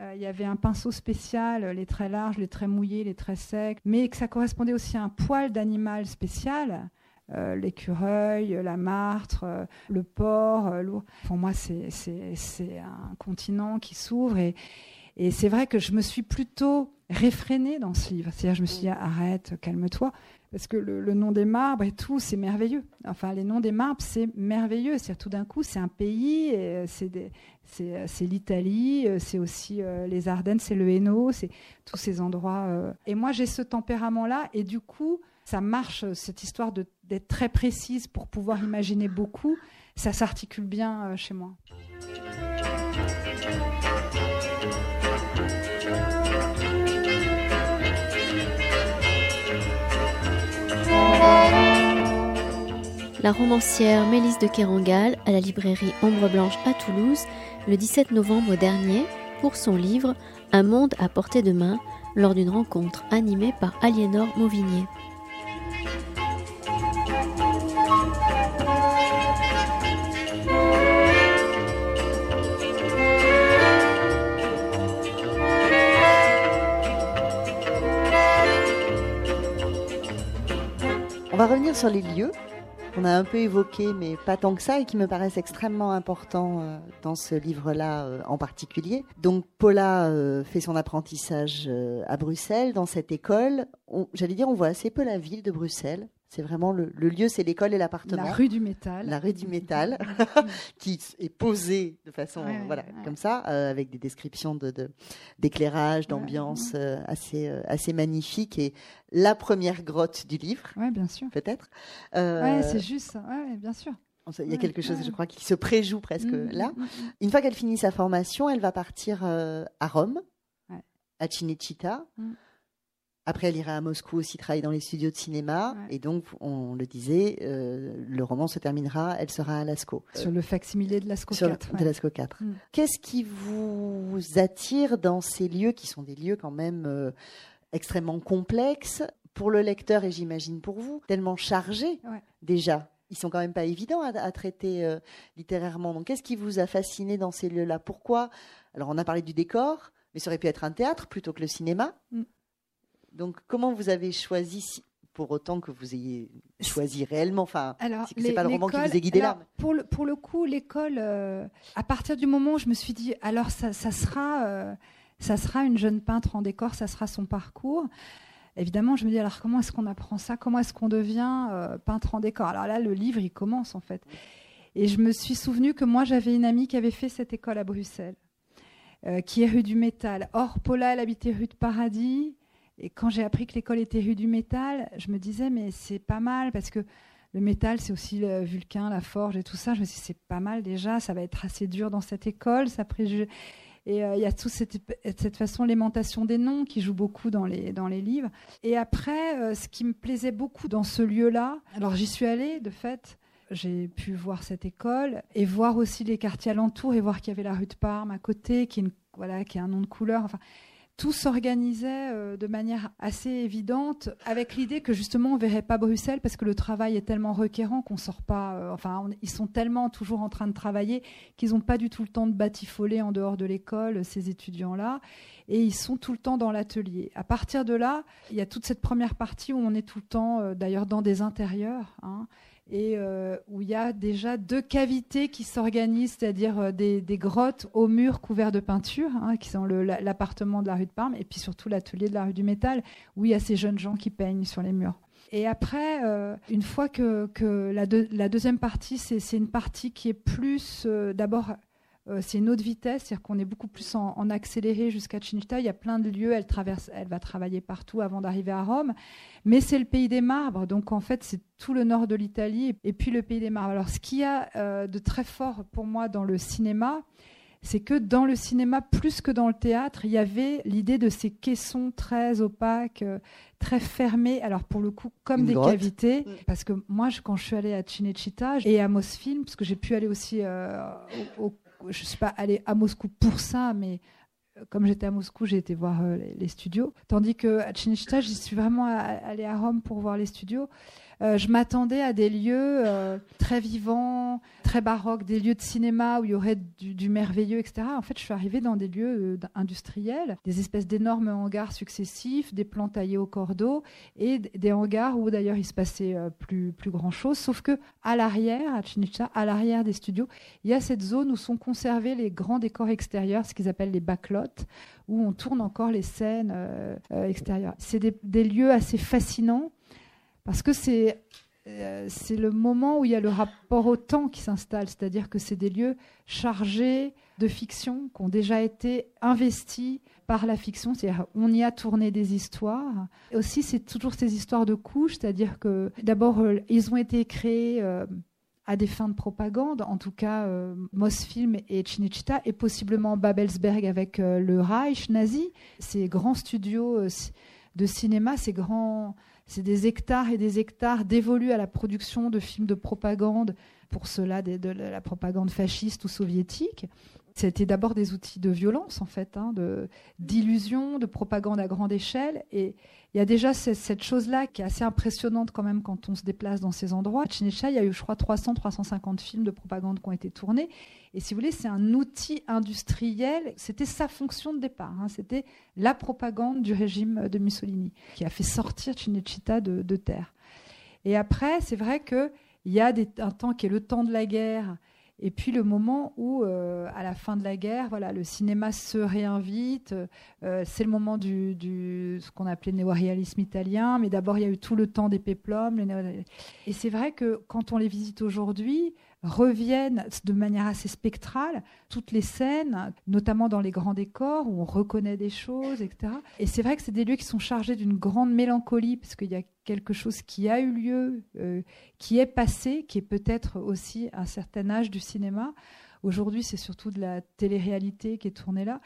[SPEAKER 3] euh, il y avait un pinceau spécial, les traits larges, les traits mouillés, les traits secs, mais que ça correspondait aussi à un poil d'animal spécial. L'écureuil, la martre, le porc. Pour moi, c'est un continent qui s'ouvre et, et c'est vrai que je me suis plutôt réfrénée dans ce livre. C'est-à-dire, je me suis dit, arrête, calme-toi. Parce que le, nom des marbres et tout, c'est merveilleux. Enfin, les noms des marbres, c'est merveilleux. C'est tout d'un coup, c'est un pays, c'est l'Italie, c'est aussi euh, les Ardennes, c'est le Hainaut, c'est tous ces endroits. Euh. Et moi, j'ai ce tempérament-là, et du coup, ça marche, cette histoire d'être très précise pour pouvoir imaginer beaucoup, ça s'articule bien euh, chez moi.
[SPEAKER 1] la romancière Mélisse de Kerangal à la librairie Ombre Blanche à Toulouse le 17 novembre dernier pour son livre Un monde à portée de main lors d'une rencontre animée par Aliénor Mauvigné.
[SPEAKER 2] Va revenir sur les lieux qu'on a un peu évoqué, mais pas tant que ça, et qui me paraissent extrêmement importants euh, dans ce livre-là euh, en particulier. Donc Paula euh, fait son apprentissage à Bruxelles, dans cette école. J'allais dire, on voit assez peu la ville de Bruxelles. C'est vraiment le, lieu, c'est l'école et l'appartement.
[SPEAKER 3] La rue du métal.
[SPEAKER 2] La rue du métal, qui est posée de façon, voilà, comme ça, avec des descriptions de, d'éclairage, d'ambiance assez, assez magnifiques et la première grotte du livre.
[SPEAKER 3] Oui, bien sûr.
[SPEAKER 2] Peut-être.
[SPEAKER 3] Euh, c'est juste Oui, bien sûr.
[SPEAKER 2] Il y a quelque chose, je crois, qui se préjoue presque mm, là. Mm, mm, Une fois qu'elle finit sa formation, elle va partir euh, à Rome, à Cinecittà. Après, elle ira à Moscou aussi travailler dans les studios de cinéma. Et donc, on le disait, euh, le roman se terminera, elle sera à Lascaux.
[SPEAKER 3] Sur le facsimilé de Lascaux 4.
[SPEAKER 2] De Lascaux 4. Qu'est-ce qui vous attire dans ces lieux qui sont des lieux quand même extrêmement complexe pour le lecteur et j'imagine pour vous, tellement chargé déjà? Ils sont quand même pas évidents à, traiter euh, littérairement. Donc, qu'est-ce qui vous a fasciné dans ces lieux-là? Pourquoi? Alors, on a parlé du décor, mais ça aurait pu être un théâtre plutôt que le cinéma. Mm. Donc, comment vous avez choisi, pour autant que vous ayez choisi réellement Enfin, c'est pas le roman qui vous a guidé là.
[SPEAKER 3] Pour le, pour le coup, l'école, euh, à partir du moment où je me suis dit, alors ça, ça sera. Euh, ça sera une jeune peintre en décor, ça sera son parcours. Évidemment, je me dis alors comment est-ce qu'on apprend ça? Comment est-ce qu'on devient euh, peintre en décor? Alors là, le livre, il commence en fait. Et je me suis souvenu que moi, j'avais une amie qui avait fait cette école à Bruxelles, qui est rue du Métal. Or, Paula, elle habitait rue de Paradis. Et quand j'ai appris que l'école était rue du Métal, je me disais, mais c'est pas mal parce que le métal, c'est aussi le vulcain, la forge et tout ça. Je me suis dit, c'est pas mal déjà, ça va être assez dur dans cette école, ça. Et euh, il y a toute cette, façon, l'aimantation des noms qui joue beaucoup dans les, dans les livres. Et après, euh, ce qui me plaisait beaucoup dans ce lieu-là, alors j'y suis allée de fait, j'ai pu voir cette école et voir aussi les quartiers alentours et voir qu'il y avait la rue de Parme à côté, qui est, voilà, qui est un nom de couleur. Tout s'organisait euh, de manière assez évidente, avec l'idée que justement on verrait pas Bruxelles parce que le travail est tellement requérant qu'on sort pas. Euh, enfin, ils sont tellement toujours en train de travailler qu'ils n'ont pas du tout le temps de batifoler en dehors de l'école ces étudiants-là, et ils sont tout le temps dans l'atelier. À partir de là, il y a toute cette première partie où on est tout le temps, euh, d'ailleurs, dans des intérieurs. Hein, et euh, où il y a déjà deux cavités qui s'organisent, c'est-à-dire euh, des, grottes aux murs couverts de peinture, hein, qui sont l'appartement de la rue de Parme, et puis surtout l'atelier de la rue du Métal, où il y a ces jeunes gens qui peignent sur les murs. Et après, euh, une fois que, la, deuxième partie, c'est une partie qui est plus d'abord euh, c'est une autre vitesse, c'est-à-dire qu'on est beaucoup plus en, accéléré jusqu'à Cinecittà. Il y a plein de lieux, elle, traverse, elle va travailler partout avant d'arriver à Rome. Mais c'est le pays des marbres, donc en fait, c'est tout le nord de l'Italie et puis le pays des marbres. Alors, ce qu'il y a euh, de très fort pour moi dans le cinéma, c'est que dans le cinéma, plus que dans le théâtre, il y avait l'idée de ces caissons très opaques, euh, très fermés, alors pour le coup, comme des cavités. Mm. Parce que moi, quand je suis allée à Cinecittà et à Mosfilm, parce que j'ai pu aller aussi au je ne suis pas allée à Moscou pour ça, mais euh, comme j'étais à Moscou, j'ai été voir euh, les, studios. Tandis que à j'y suis vraiment allée à Rome pour voir les studios. Euh, je m'attendais à des lieux euh, très vivants, très baroques, des lieux de cinéma où il y aurait du, merveilleux, etc. En fait, je suis arrivée dans des lieux euh, industriels, des espèces d'énormes hangars successifs, des plans taillés au cordeau et des hangars où d'ailleurs il se passait plus, plus grand chose. Sauf que à l'arrière, à Cinecittà, à l'arrière des studios, il y a cette zone où sont conservés les grands décors extérieurs, ce qu'ils appellent les backlots, où on tourne encore les scènes extérieures. C'est des lieux assez fascinants parce que euh, c'est le moment où il y a le rapport au temps qui s'installe, c'est-à-dire que c'est des lieux chargés de fiction, qui ont déjà été investis par la fiction, c'est-à-dire on y a tourné des histoires. Aussi, c'est toujours ces histoires de couches, c'est-à-dire que d'abord, euh, ils ont été créés euh, à des fins de propagande, en tout cas Mosfilm et Cinecittà, et possiblement Babelsberg avec le Reich nazi, ces grands studios de cinéma, ces grands c'est des hectares et des hectares dévolus à la production de films de propagande, pour cela de, la propagande fasciste ou soviétique. C'était d'abord des outils de violence, en fait, hein, d'illusion, de, propagande à grande échelle. Et il y a déjà cette, chose-là qui est assez impressionnante quand même quand on se déplace dans ces endroits. À Chinecha, il y a eu, je crois, 300-350 films de propagande qui ont été tournés. Et si vous voulez, c'est un outil industriel. C'était sa fonction de départ. Hein. C'était la propagande du régime de Mussolini qui a fait sortir Cinecittà de, de terre. Et après, c'est vrai qu'il y a un temps qui est le temps de la guerre et puis le moment où, euh, à la fin de la guerre, voilà, le cinéma se réinvite. Euh, c'est le moment du, ce qu'on appelait néo-réalisme italien. Mais d'abord, il y a eu tout le temps des péplums. Et c'est vrai que quand on les visite aujourd'hui, reviennent de manière assez spectrale toutes les scènes, notamment dans les grands décors où on reconnaît des choses, etc. Et c'est vrai que c'est des lieux qui sont chargés d'une grande mélancolie parce qu'il y a quelque chose qui a eu lieu, euh, qui est passé, qui est peut-être aussi un certain âge du cinéma. Aujourd'hui, c'est surtout de la télé-réalité qui est tournée là.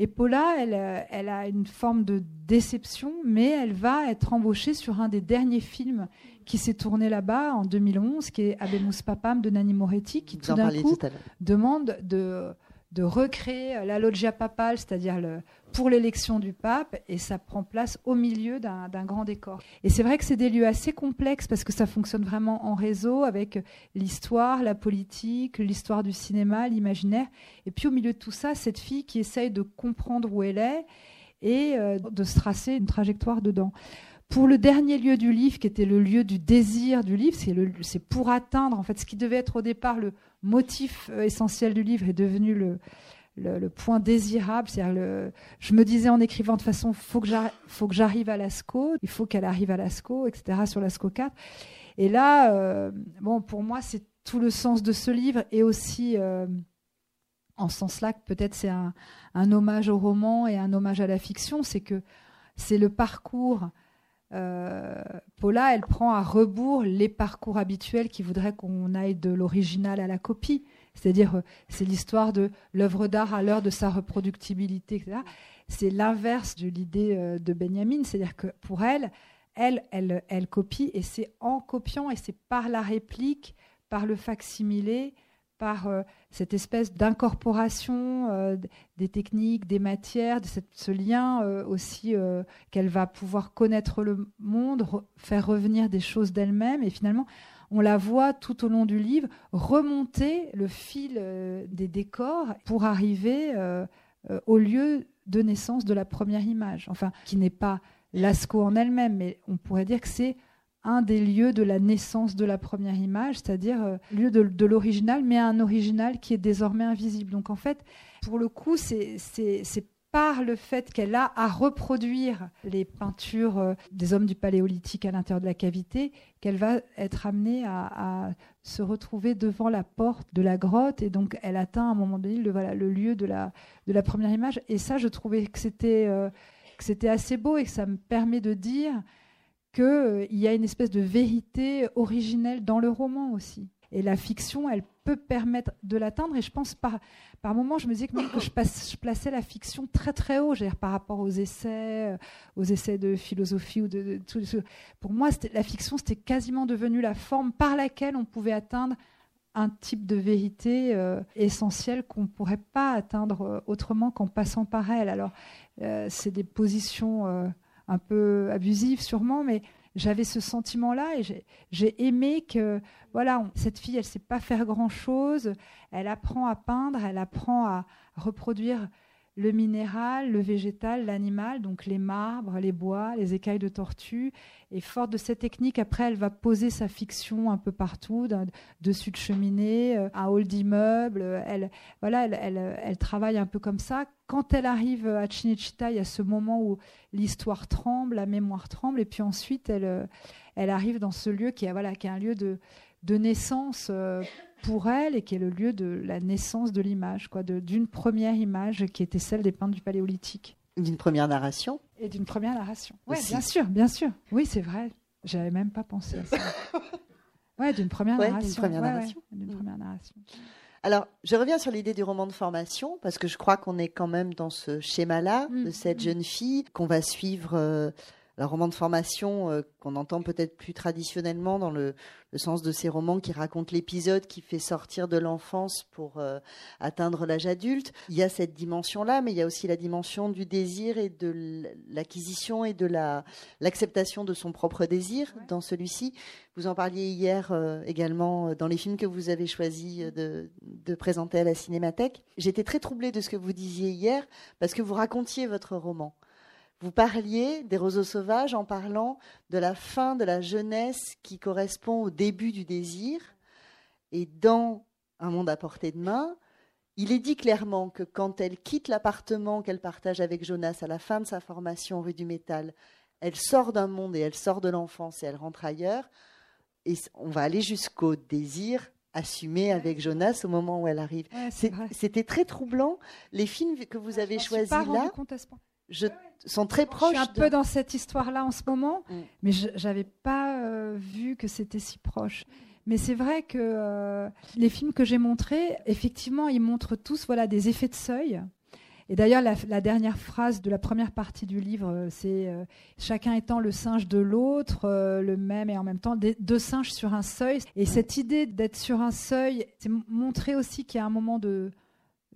[SPEAKER 3] Et Paula, elle, euh, elle, a une forme de déception, mais elle va être embauchée sur un des derniers films qui s'est tourné là-bas en 2011, qui est Abemus Papam de Nanni Moretti, qui tout d'un coup demande de, de recréer la loggia papale, c'est-à-dire le, pour l'élection du pape, et ça prend place au milieu d'un grand décor. Et c'est vrai que c'est des lieux assez complexes parce que ça fonctionne vraiment en réseau avec l'histoire, la politique, l'histoire du cinéma, l'imaginaire. Et puis au milieu de tout ça, cette fille qui essaye de comprendre où elle est et euh, de se tracer une trajectoire dedans. Pour le dernier lieu du livre, qui était le lieu du désir du livre, c'est pour atteindre, en fait, ce qui devait être au départ le motif euh, essentiel du livre est devenu le, le, point désirable. Le, je me disais en écrivant de façon, faut que j'arrive à l'ASCO, il faut qu'elle arrive à l'ASCO, etc. sur l'ASCO 4. Et là, euh, bon, pour moi, c'est tout le sens de ce livre et aussi euh, en ce sens-là que peut-être c'est un, hommage au roman et un hommage à la fiction, c'est que c'est le parcours. Euh, Paula, elle prend à rebours les parcours habituels qui voudraient qu'on aille de l'original à la copie. C'est-à-dire, euh, c'est l'histoire de l'œuvre d'art à l'heure de sa reproductibilité, etc. C'est l'inverse de l'idée euh, de Benjamin. C'est-à-dire que pour elle, elle, elle, elle copie et c'est en copiant et c'est par la réplique, par le facsimilé, par euh, cette espèce d'incorporation des techniques, des matières, de ce lien aussi qu'elle va pouvoir connaître le monde, faire revenir des choses d'elle-même et finalement on la voit tout au long du livre remonter le fil euh, des décors pour arriver euh, euh, au lieu de naissance de la première image. Enfin, qui n'est pas Lascaux en elle-même, mais on pourrait dire que c'est un des lieux de la naissance de la première image, c'est-à-dire lieu de, l'original, mais un original qui est désormais invisible. Donc en fait, pour le coup, c'est par le fait qu'elle a à reproduire les peintures euh, des hommes du paléolithique à l'intérieur de la cavité, qu'elle va être amenée à, se retrouver devant la porte de la grotte et donc elle atteint à un moment donné le, voilà, le lieu de la, de la première image. Et ça, je trouvais que c'était euh, assez beau et que ça me permet de dire qu'il euh, y a une espèce de vérité originelle dans le roman aussi. Et la fiction, elle peut permettre de l'atteindre. Et je pense par, par moments, je me disais que, je, plaçais la fiction très très haut, par rapport aux essais, euh, aux essais de philosophie ou de, tout. Pour moi, la fiction, c'était quasiment devenu la forme par laquelle on pouvait atteindre un type de vérité euh, essentielle qu'on ne pourrait pas atteindre euh, autrement qu'en passant par elle. Alors, c'est des positions un peu abusives sûrement, mais j'avais ce sentiment-là et j'ai aimé que voilà, cette fille, elle sait pas faire grand-chose, elle apprend à peindre, elle apprend à reproduire le minéral, le végétal, l'animal, donc les marbres, les bois, les écailles de tortue. Et forte de cette technique, après, elle va poser sa fiction un peu partout, dessus de cheminée, euh, un hall d'immeuble. Elle, voilà, elle, travaille un peu comme ça. Quand elle arrive à Chinechita, il y a ce moment où l'histoire tremble, la mémoire tremble, et puis ensuite, elle, euh, elle arrive dans ce lieu qui est, voilà, qui est un lieu de, de naissance euh, pour elle et qui est le lieu de la naissance de l'image, quoi, d'une première image qui était celle des peintres du Paléolithique.
[SPEAKER 2] D'une première narration
[SPEAKER 3] Et d'une première narration. Oui, bien sûr, bien sûr. Oui, c'est vrai. J'avais même pas pensé à ça. ouais, d'une première, narration.
[SPEAKER 2] Première narration.
[SPEAKER 3] D'une première narration.
[SPEAKER 2] Alors, je reviens sur l'idée du roman de formation, parce que je crois qu'on est quand même dans ce schéma-là, de mm. cette jeune fille qu'on va suivre euh, un roman de formation euh, qu'on entend peut-être plus traditionnellement dans le, sens de ces romans qui racontent l'épisode qui fait sortir de l'enfance pour euh, atteindre l'âge adulte. Il y a cette dimension-là, mais il y a aussi la dimension du désir et de l'acquisition et de la l'acceptation de son propre désir dans celui-ci. Vous en parliez hier euh, également dans les films que vous avez choisi de, de présenter à la Cinémathèque. J'étais très troublée de ce que vous disiez hier parce que vous racontiez votre roman. Vous parliez des roseaux sauvages en parlant de la fin de la jeunesse qui correspond au début du désir. Et dans Un monde à portée de main, il est dit clairement que quand elle quitte l'appartement qu'elle partage avec Jonas à la fin de sa formation rue du Métal, elle sort d'un monde et elle sort de l'enfance et elle rentre ailleurs. Et on va aller jusqu'au désir assumé avec Jonas au moment où elle arrive. C'était très troublant. Les films que vous avez choisis là je, sont très proches.
[SPEAKER 3] Je suis un peu dans cette histoire-là en ce moment, mm. mais je n'avais pas euh, vu que c'était si proche. Mais c'est vrai que euh, les films que j'ai montrés, effectivement, ils montrent tous voilà, des effets de seuil. Et d'ailleurs, la, dernière phrase de la première partie du livre, euh, c'est chacun étant le singe de l'autre, le même et en même temps deux singes sur un seuil. Et cette idée d'être sur un seuil, c'est montrer aussi qu'il y a un moment de,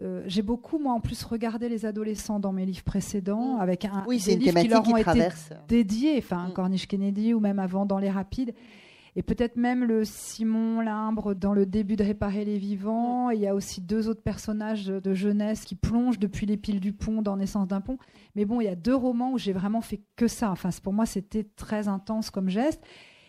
[SPEAKER 3] euh, j'ai beaucoup, moi, en plus, regardé les adolescents dans mes livres précédents, mm. avec un,
[SPEAKER 2] oui, des livres qui leur ont été
[SPEAKER 3] dédiés, enfin, mm. Corniche Kennedy ou même avant dans Les Rapides. Et peut-être même le Simon Limbre dans le début de Réparer les vivants. Mm. Il y a aussi deux autres personnages de jeunesse qui plongent depuis les piles du pont dans Naissance d'un pont. Mais bon, il y a deux romans où j'ai vraiment fait que ça. Enfin, pour moi, c'était très intense comme geste.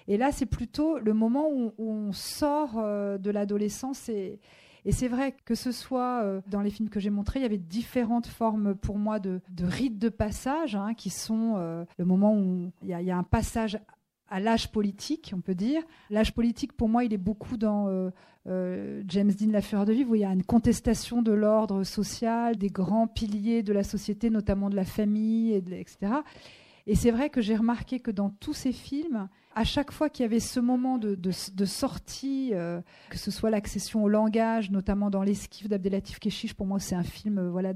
[SPEAKER 3] Et là, c'est plutôt le moment où, on sort euh, de l'adolescence et Et c'est vrai que ce soit euh, dans les films que j'ai montrés, il y avait différentes formes pour moi de, de rites de passage, hein, qui sont euh, le moment où il y, a, un passage à l'âge politique, on peut dire. L'âge politique, pour moi, il est beaucoup dans euh, James Dean, La Fureur de Vivre, où il y a une contestation de l'ordre social, des grands piliers de la société, notamment de la famille, et etc. Et c'est vrai que j'ai remarqué que dans tous ces films, à chaque fois qu'il y avait ce moment de, sortie, euh, que ce soit l'accession au langage, notamment dans l'esquive d'Abdelatif Keshish, pour moi c'est un film euh, voilà,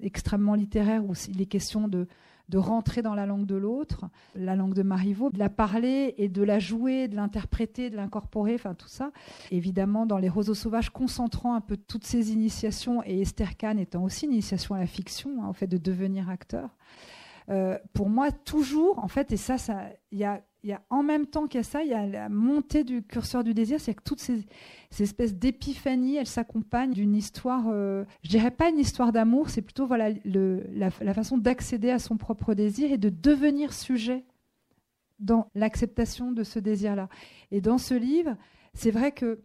[SPEAKER 3] extrêmement littéraire où il est question de, de rentrer dans la langue de l'autre, la langue de Marivaux, de la parler et de la jouer, de l'interpréter, de l'incorporer, enfin tout ça. Évidemment, dans Les Roseaux Sauvages, concentrant un peu toutes ces initiations, et Esther Kahn étant aussi une initiation à la fiction, hein, fait de devenir acteur. Euh, pour moi, toujours, en fait, et ça, il y a, y a, en même temps qu'il y a ça, il y a la montée du curseur du désir, c'est que toutes ces, espèces d'épiphanies, elles s'accompagnent d'une histoire, euh, je dirais pas une histoire d'amour, c'est plutôt voilà le, la, façon d'accéder à son propre désir et de devenir sujet dans l'acceptation de ce désir-là. Et dans ce livre, c'est vrai que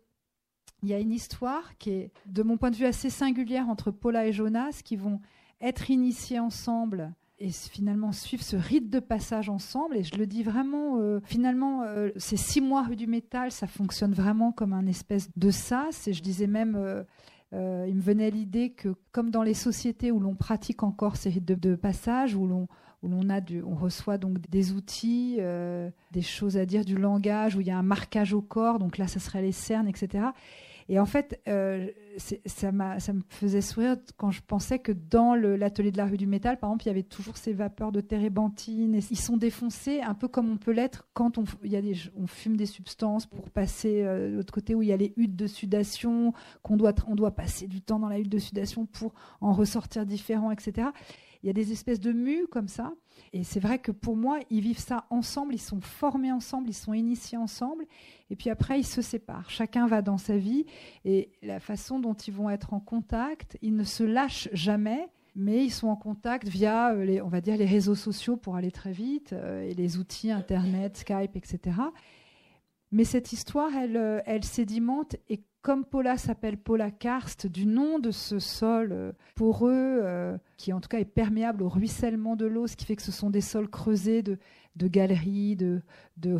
[SPEAKER 3] il y a une histoire qui est, de mon point de vue, assez singulière entre Paula et Jonas, qui vont être initiés ensemble et finalement suivre ce rite de passage ensemble. Et je le dis vraiment, euh, finalement, euh, ces six mois rue du métal, ça fonctionne vraiment comme un espèce de sas. Et je disais même, euh, il me venait l'idée que, comme dans les sociétés où l'on pratique encore ces rites de, passage, où l'on où l'on a du, on reçoit donc des outils, des choses à dire, du langage, où il y a un marquage au corps, donc là, ça serait les cernes, etc. Et en fait, euh, ça, me faisait sourire quand je pensais que dans l'atelier de la rue du métal, par exemple, il y avait toujours ces vapeurs de térébenthine. ils sont défoncés un peu comme on peut l'être quand on fume des substances pour passer euh, de l'autre côté où il y a les huttes de sudation, qu'on doit, on doit passer du temps dans la hutte de sudation pour en ressortir différent, etc. Il y a des espèces de mues comme ça. Et c'est vrai que pour moi, ils vivent ça ensemble, ils sont formés ensemble, ils sont initiés ensemble. Et puis après, ils se séparent. Chacun va dans sa vie. Et la façon dont ils vont être en contact, ils ne se lâchent jamais mais ils sont en contact via euh, les, on va dire les réseaux sociaux pour aller très vite euh, et les outils internet, Skype, etc. Mais cette histoire, elle, euh, elle sédimente et comme Paula s'appelle Paula Karst, du nom de ce sol euh, poreux, euh, qui en tout cas est perméable au ruissellement de l'eau, ce qui fait que ce sont des sols creusés de, galeries, de,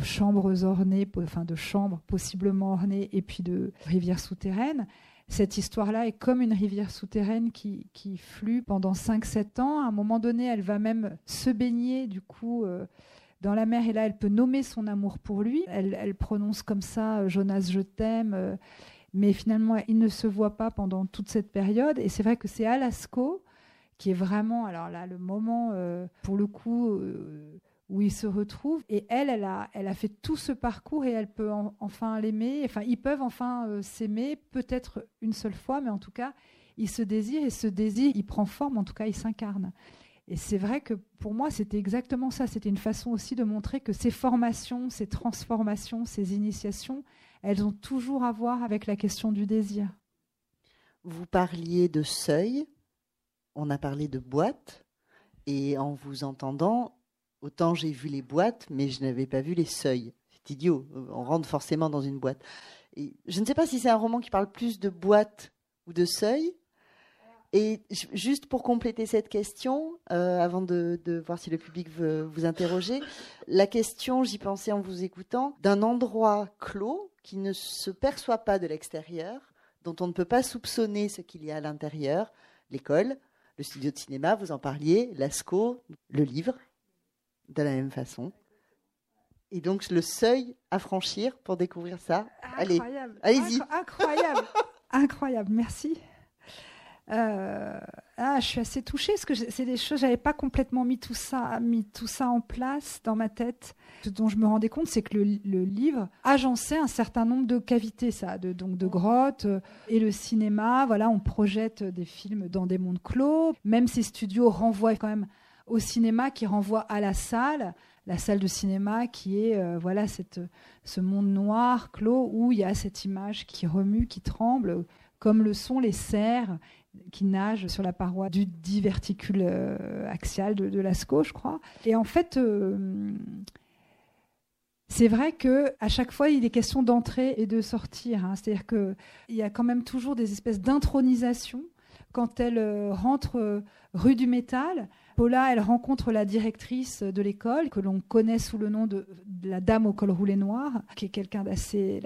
[SPEAKER 3] chambres ornées, enfin de chambres possiblement ornées, et puis de rivières souterraines. Cette histoire-là est comme une rivière souterraine qui, flue pendant 5-7 ans. À un moment donné, elle va même se baigner, du coup. Dans la mer, et là, elle peut nommer son amour pour lui. Elle, prononce comme ça Jonas, je t'aime mais finalement, il ne se voit pas pendant toute cette période. Et c'est vrai que c'est Alasco qui est vraiment, alors là, le moment, euh, pour le coup, euh, où il se retrouve. Et elle, elle a, fait tout ce parcours et elle peut enfin l'aimer. Enfin, ils peuvent enfin euh, s'aimer, peut-être une seule fois, mais en tout cas, ils se désirent et ce désir, il prend forme, en tout cas, il s'incarne. Et c'est vrai que pour moi, c'était exactement ça. C'était une façon aussi de montrer que ces formations, ces transformations, ces initiations, elles ont toujours à voir avec la question du désir.
[SPEAKER 2] Vous parliez de seuil, on a parlé de boîte, et en vous entendant, autant j'ai vu les boîtes, mais je n'avais pas vu les seuils. C'est idiot, on rentre forcément dans une boîte. Et je ne sais pas si c'est un roman qui parle plus de boîte ou de seuil. Et juste pour compléter cette question, euh, avant de, de, voir si le public veut vous interroger, la question, j'y pensais en vous écoutant, d'un endroit clos qui ne se perçoit pas de l'extérieur, dont on ne peut pas soupçonner ce qu'il y a à l'intérieur, l'école, le studio de cinéma, vous en parliez, l'ASCO, le livre, de la même façon. Et donc le seuil à franchir pour découvrir ça.
[SPEAKER 3] Incroyable.
[SPEAKER 2] Allez, allez-y.
[SPEAKER 3] Incroyable, incroyable. Merci. Euh, ah, je suis assez touchée parce que c'est des choses, j'avais pas complètement mis tout ça, mis tout ça en place dans ma tête. Ce dont je me rendais compte, c'est que le, livre agençait un certain nombre de cavités, ça, de, donc de grottes euh, et le cinéma. Voilà, on projette des films dans des mondes clos. Même ces studios renvoient quand même au cinéma, qui renvoie à la salle, la salle de cinéma qui est euh, voilà cette, ce monde noir clos où il y a cette image qui remue, qui tremble, comme le sont les cerfs qui nage sur la paroi du diverticule euh, axial de, Lascaux, je crois. Et en fait, euh, c'est vrai que à chaque fois, il est question d'entrer et de sortir. Hein. C'est-à-dire qu'il y a quand même toujours des espèces d'intronisation quand elle euh, rentre rue du Métal. Paula, elle rencontre la directrice de l'école, que l'on connaît sous le nom de, la dame au col roulé noir, qui est quelqu'un d'assez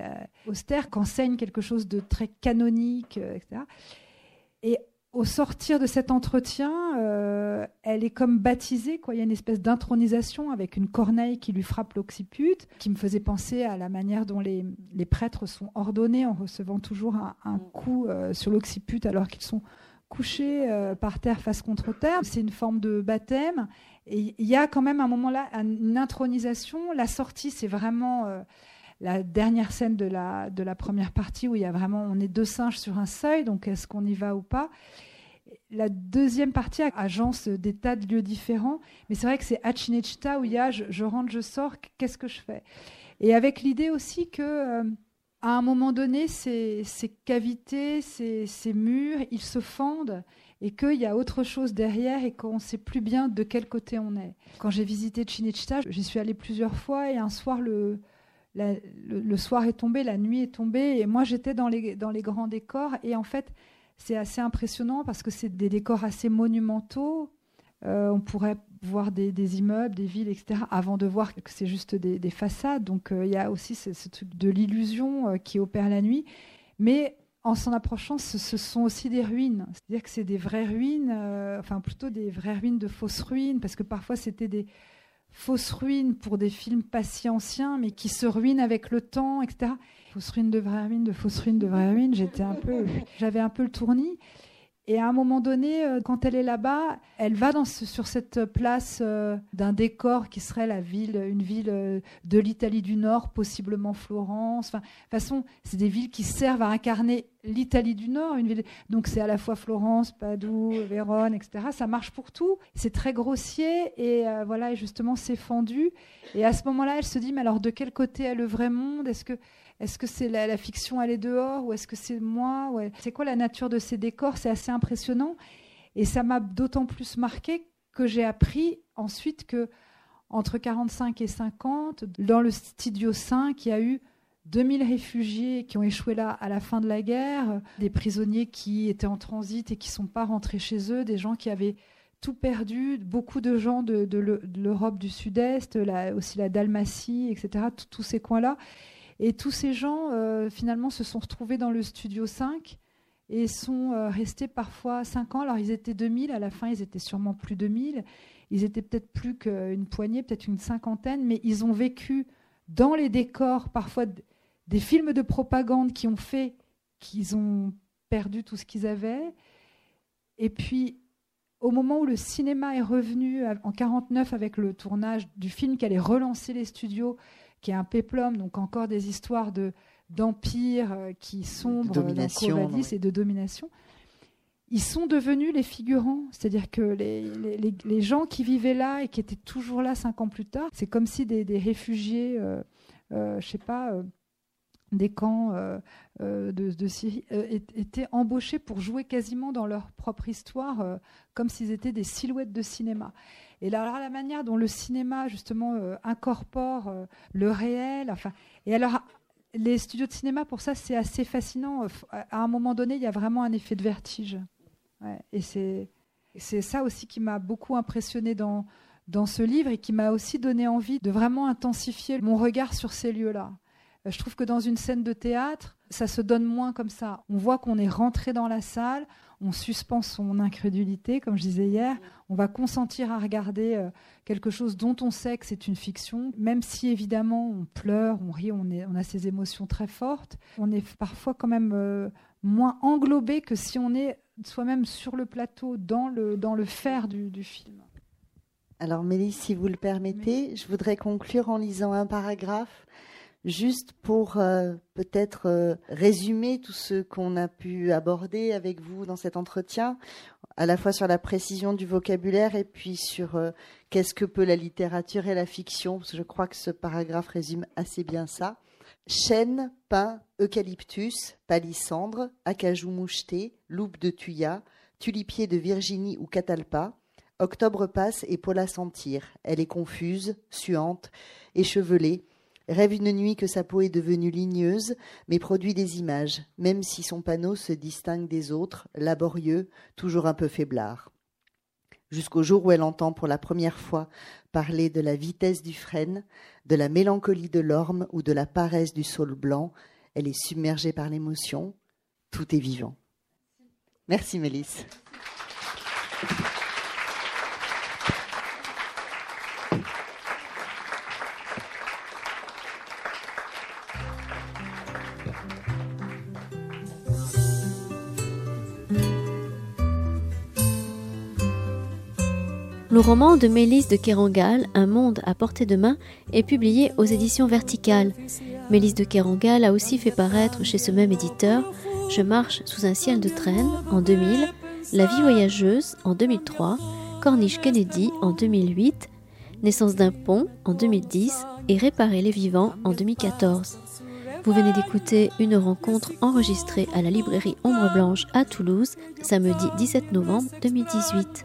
[SPEAKER 3] austère, qu'enseigne quelque chose de très canonique, etc. Et au sortir de cet entretien, euh, elle est comme baptisée. Quoi. Il y a une espèce d'intronisation avec une corneille qui lui frappe l'occiput, qui me faisait penser à la manière dont les, prêtres sont ordonnés en recevant toujours un, coup euh, sur l'occiput alors qu'ils sont couchés euh, par terre face contre terre. C'est une forme de baptême. Et il y a quand même un moment là, une intronisation. La sortie, c'est vraiment la dernière scène de la, de la première partie où il y a vraiment, on est deux singes sur un seuil, donc est-ce qu'on y va ou pas? La deuxième partie agence des tas de lieux différents, mais c'est vrai que c'est Achinechita où il y a je, rentre, je sors, qu'est-ce que je fais? Et avec l'idée aussi que euh, à un moment donné, ces, cavités, ces, murs, ils se fendent et qu'il y a autre chose derrière et qu'on ne sait plus bien de quel côté on est. Quand j'ai visité Chinechita, j'y suis allée plusieurs fois et un soir, le, le, soir est tombé, la nuit est tombée et moi j'étais dans les, grands décors et en fait c'est assez impressionnant parce que c'est des décors assez monumentaux. Euh, on pourrait voir des, immeubles, des villes, etc., avant de voir que c'est juste des, façades. Donc euh, il y a aussi ce, truc de l'illusion euh, qui opère la nuit. Mais en s'en approchant, ce, sont aussi des ruines. C'est-à-dire que c'est des vraies ruines, enfin plutôt des vraies ruines de fausses ruines, parce que parfois c'était des fausses ruines pour des films pas si anciens, mais qui se ruinent avec le temps, etc fausse ruine de vraie ruine, de fausse ruine de vraie ruine. J'étais un peu, j'avais un peu le tournis. Et à un moment donné, euh, quand elle est là-bas, elle va sur cette place euh, d'un décor qui serait la ville, une ville euh, de l'Italie du Nord, possiblement Florence. Enfin, de toute façon, c'est des villes qui servent à incarner l'Italie du Nord. Une ville, donc c'est à la fois Florence, Padoue, Vérone, etc. Ça marche pour tout. C'est très grossier et voilà, et justement, c'est fendu. Et à ce moment-là, elle se dit, mais alors de quel côté est le vrai monde? Est-ce que est-ce que c'est la, fiction, elle est dehors ou est-ce que c'est moi? C'est quoi la nature de ces décors? C'est assez impressionnant. Et ça m'a d'autant plus marqué que j'ai appris ensuite que entre 45 et 50, dans le studio 5, il y a eu 2000 réfugiés qui ont échoué là à la fin de la guerre, des prisonniers qui étaient en transit et qui ne sont pas rentrés chez eux, des gens qui avaient tout perdu, beaucoup de gens de, l'Europe du Sud-Est, aussi la Dalmatie, etc., tous ces coins-là. Et tous ces gens, euh, finalement, se sont retrouvés dans le studio 5 et sont euh, restés parfois 5 ans. Alors, ils étaient 2000, à la fin, ils étaient sûrement plus de 1000. Ils étaient peut-être plus qu'une poignée, peut-être une cinquantaine, mais ils ont vécu dans les décors, parfois des films de propagande qui ont fait qu'ils ont perdu tout ce qu'ils avaient. Et puis, au moment où le cinéma est revenu en 49 avec le tournage du film qui allait relancer les studios, qui est un péplum, donc encore des histoires de d'empire euh, qui sombrent
[SPEAKER 2] de domination,
[SPEAKER 3] et de domination. Ils sont devenus les figurants, c'est-à-dire que les, les, les, gens qui vivaient là et qui étaient toujours là cinq ans plus tard, c'est comme si des, des réfugiés, euh, euh, je sais pas, euh, des camps de, de, Syrie étaient embauchés pour jouer quasiment dans leur propre histoire, comme s'ils étaient des silhouettes de cinéma. Et là, la manière dont le cinéma, justement, euh, incorpore euh, le réel. Enfin, et alors, les studios de cinéma, pour ça, c'est assez fascinant. Euh, à un moment donné, il y a vraiment un effet de vertige. et c'est, c'est ça aussi qui m'a beaucoup impressionné dans, dans ce livre et qui m'a aussi donné envie de vraiment intensifier mon regard sur ces lieux-là. Je trouve que dans une scène de théâtre, ça se donne moins comme ça. On voit qu'on est rentré dans la salle, on suspend son incrédulité, comme je disais hier, on va consentir à regarder euh, quelque chose dont on sait que c'est une fiction, même si évidemment on pleure, on rit, on, est, on a ces émotions très fortes, on est parfois quand même euh, moins englobé que si on est soi-même sur le plateau, dans le, dans le faire du, du film.
[SPEAKER 2] Alors Mélisse, si vous le permettez, je voudrais conclure en lisant un paragraphe juste pour euh, peut-être euh, résumer tout ce qu'on a pu aborder avec vous dans cet entretien, à la fois sur la précision du vocabulaire et puis sur euh, qu'est-ce que peut la littérature et la fiction, je crois que ce paragraphe résume assez bien ça. Chêne, pin, eucalyptus, palissandre, acajou moucheté, loupe de thuya, tulipier de Virginie ou catalpa, octobre passe et Paula sentir. Elle est confuse, suante, échevelée, rêve une nuit que sa peau est devenue ligneuse, mais produit des images, même si son panneau se distingue des autres, laborieux, toujours un peu faiblard. Jusqu'au jour où elle entend pour la première fois parler de la vitesse du frêne, de la mélancolie de l'orme ou de la paresse du saule blanc, elle est submergée par l'émotion, tout est vivant. Merci Mélisse.
[SPEAKER 1] Le roman de Mélisse de Kerangal, Un monde à portée de main, est publié aux éditions Verticales. Mélisse de Kerangal a aussi fait paraître chez ce même éditeur Je marche sous un ciel de traîne en 2000, La vie voyageuse en 2003, Corniche Kennedy en 2008, Naissance d'un pont en 2010 et Réparer les vivants en 2014. Vous venez d'écouter une rencontre enregistrée à la librairie Ombre Blanche à Toulouse, samedi 17 novembre 2018.